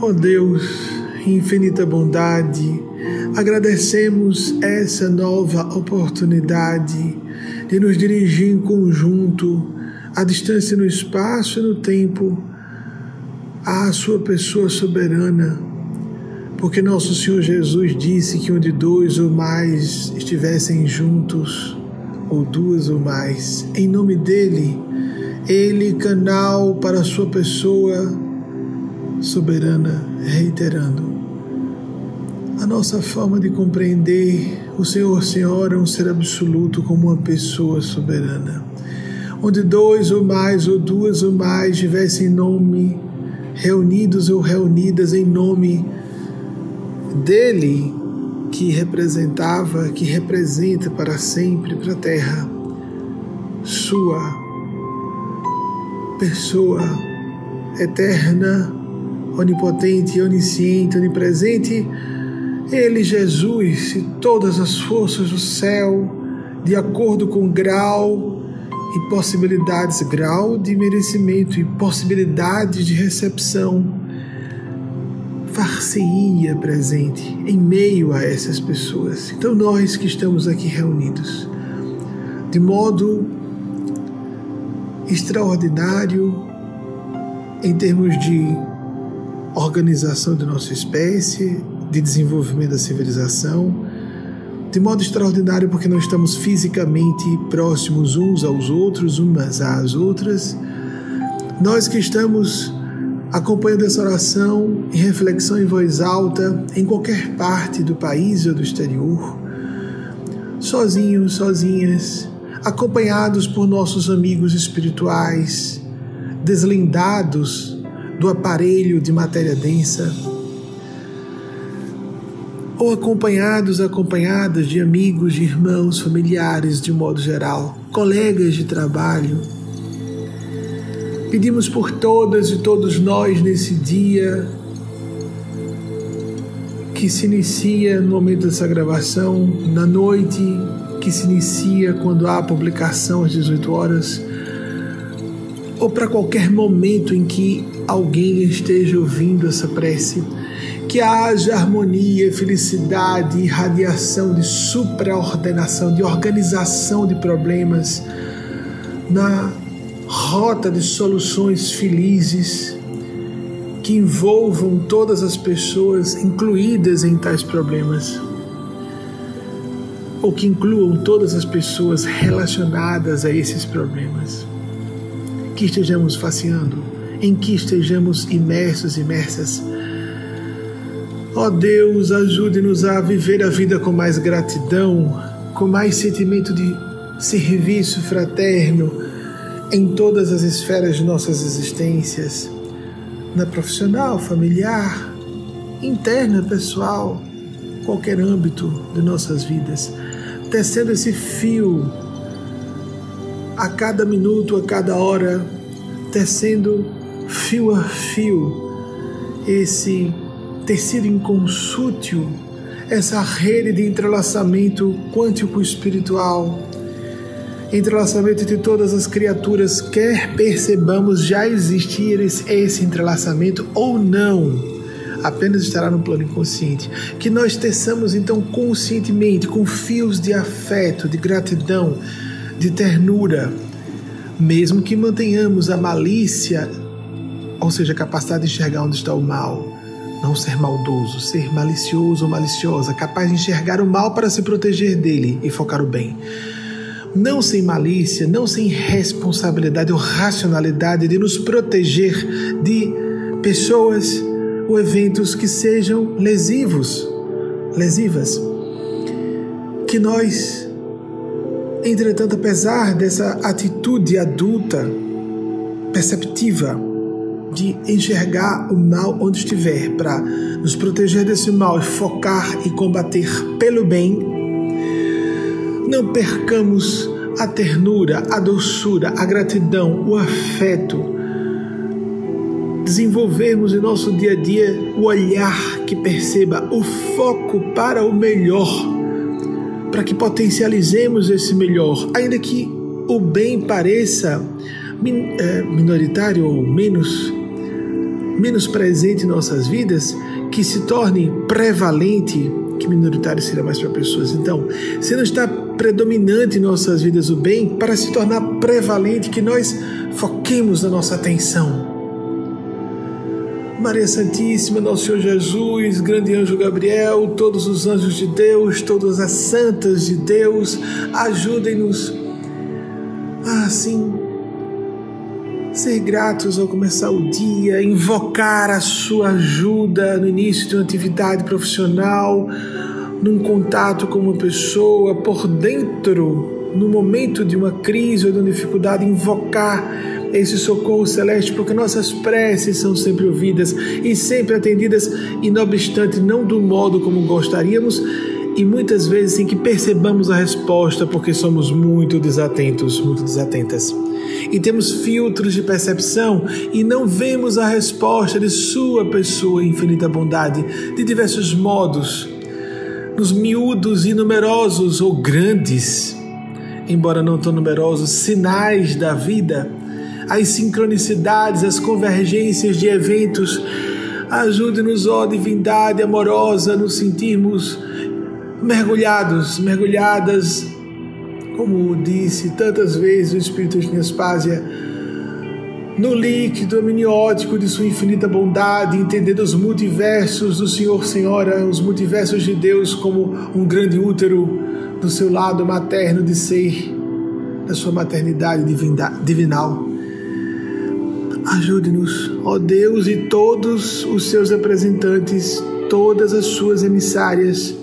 Ó oh Deus, infinita bondade, agradecemos essa nova oportunidade de nos dirigir em conjunto, à distância no espaço e no tempo, à Sua pessoa soberana, porque nosso Senhor Jesus disse que onde dois ou mais estivessem juntos, ou duas ou mais, em nome dele, ele canal para a sua pessoa soberana, reiterando. A nossa forma de compreender o Senhor Senhora é um ser absoluto como uma pessoa soberana. Onde dois ou mais, ou duas ou mais estivessem em nome, reunidos ou reunidas em nome dele, que representava, que representa para sempre para a terra, sua pessoa eterna onipotente, onisciente, onipresente, Ele, Jesus, e todas as forças do céu, de acordo com grau e possibilidades, grau de merecimento e possibilidades de recepção, far-se-ia presente em meio a essas pessoas. Então, nós que estamos aqui reunidos, de modo extraordinário, em termos de organização da nossa espécie, de desenvolvimento da civilização, de modo extraordinário porque não estamos fisicamente próximos uns aos outros, umas às outras. Nós que estamos acompanhando essa oração em reflexão em voz alta em qualquer parte do país ou do exterior, sozinhos, sozinhas, acompanhados por nossos amigos espirituais, deslindados do aparelho de matéria densa, ou acompanhados, acompanhadas de amigos, de irmãos, familiares, de modo geral, colegas de trabalho. Pedimos por todas e todos nós nesse dia que se inicia no momento dessa gravação, na noite que se inicia quando há a publicação às 18 horas, ou para qualquer momento em que alguém esteja ouvindo essa prece, que haja harmonia, felicidade, irradiação de supraordenação, de organização de problemas na rota de soluções felizes que envolvam todas as pessoas incluídas em tais problemas ou que incluam todas as pessoas relacionadas a esses problemas. Que estejamos faceando em que estejamos imersos, imersas. Ó oh Deus, ajude-nos a viver a vida com mais gratidão, com mais sentimento de serviço fraterno em todas as esferas de nossas existências, na profissional, familiar, interna, pessoal, qualquer âmbito de nossas vidas, tecendo esse fio a cada minuto, a cada hora, tecendo fio a fio esse tecido inconsútil, essa rede de entrelaçamento quântico espiritual, entrelaçamento de todas as criaturas, quer percebamos já existir esse, entrelaçamento ou não, apenas estará no plano inconsciente. Que nós teçamos então conscientemente, com fios de afeto, de gratidão, de ternura, mesmo que mantenhamos a malícia ou seja, a capacidade de enxergar onde está o mal. Não ser maldoso, ser malicioso ou maliciosa, capaz de enxergar o mal para se proteger dele e focar o bem. Não sem malícia, não sem responsabilidade ou racionalidade de nos proteger de pessoas ou eventos que sejam lesivos, lesivas. Que nós, entretanto, apesar dessa atitude adulta, perceptiva, de enxergar o mal onde estiver, para nos proteger desse mal e focar e combater pelo bem, não percamos a ternura, a doçura, a gratidão, o afeto. Desenvolvermos em nosso dia a dia o olhar que perceba o foco para o melhor, para que potencializemos esse melhor, ainda que o bem pareça eh, minoritário ou menos menos presente em nossas vidas, que se torne prevalente, que minoritário será mais para pessoas. Então, se não está predominante em nossas vidas o bem, para se tornar prevalente, que nós foquemos a nossa atenção. Maria Santíssima, Nosso Senhor Jesus, grande anjo Gabriel, todos os anjos de Deus, todas as santas de Deus, ajudem-nos a assim ser gratos ao começar o dia, invocar a sua ajuda no início de uma atividade profissional, num contato com uma pessoa, por dentro, no momento de uma crise ou de uma dificuldade, invocar esse socorro celeste, porque nossas preces são sempre ouvidas e sempre atendidas, e não obstante, não do modo como gostaríamos, e muitas vezes sem que percebamos a resposta, porque somos muito desatentos, muito desatentas. E temos filtros de percepção e não vemos a resposta de Sua pessoa infinita bondade de diversos modos, nos miúdos e numerosos ou grandes, embora não tão numerosos, sinais da vida, as sincronicidades, as convergências de eventos. Ajude-nos, ó divindade amorosa, nos sentirmos mergulhados, mergulhadas como disse tantas vezes o Espírito de Nespásia, no líquido amniótico de sua infinita bondade, entendendo os multiversos do Senhor Senhora, os multiversos de Deus como um grande útero do seu lado materno de ser, da sua maternidade divinal. Ajude-nos, ó Deus, e todos os seus representantes, todas as suas emissárias,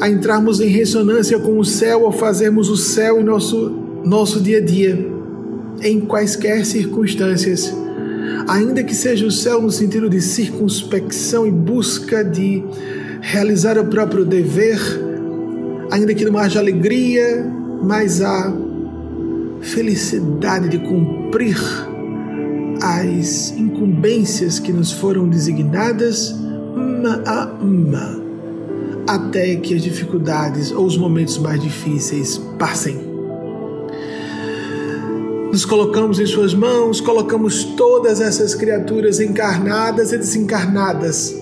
a entrarmos em ressonância com o céu ao fazermos o céu em nosso, nosso dia a dia, em quaisquer circunstâncias. Ainda que seja o céu no sentido de circunspecção e busca de realizar o próprio dever, ainda que não haja alegria, mas há felicidade de cumprir as incumbências que nos foram designadas uma a uma até que as dificuldades ou os momentos mais difíceis passem. Nos colocamos em Suas mãos, colocamos todas essas criaturas encarnadas e desencarnadas,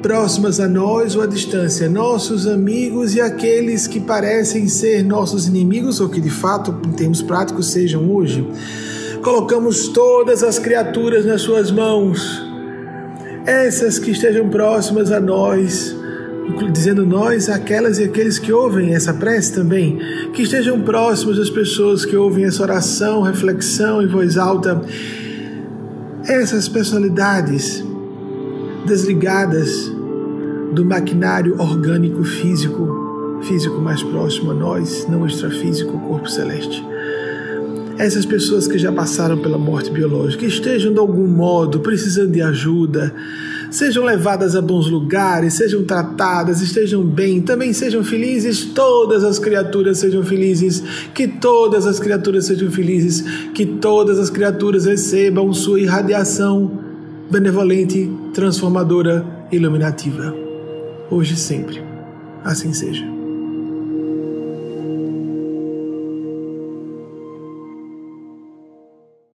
próximas a nós ou à distância, nossos amigos e aqueles que parecem ser nossos inimigos ou que de fato, em termos práticos, sejam hoje. Colocamos todas as criaturas nas Suas mãos, essas que estejam próximas a nós dizendo nós, aquelas e aqueles que ouvem essa prece também, que estejam próximos das pessoas que ouvem essa oração, reflexão em voz alta, essas personalidades desligadas do maquinário orgânico físico, físico mais próximo a nós, não extrafísico, corpo celeste. Essas pessoas que já passaram pela morte biológica, estejam de algum modo precisando de ajuda, sejam levadas a bons lugares, sejam tratadas, estejam bem, também sejam felizes, todas as criaturas sejam felizes, que todas as criaturas sejam felizes, que todas as criaturas recebam sua irradiação benevolente, transformadora, iluminativa. Hoje e sempre. Assim seja.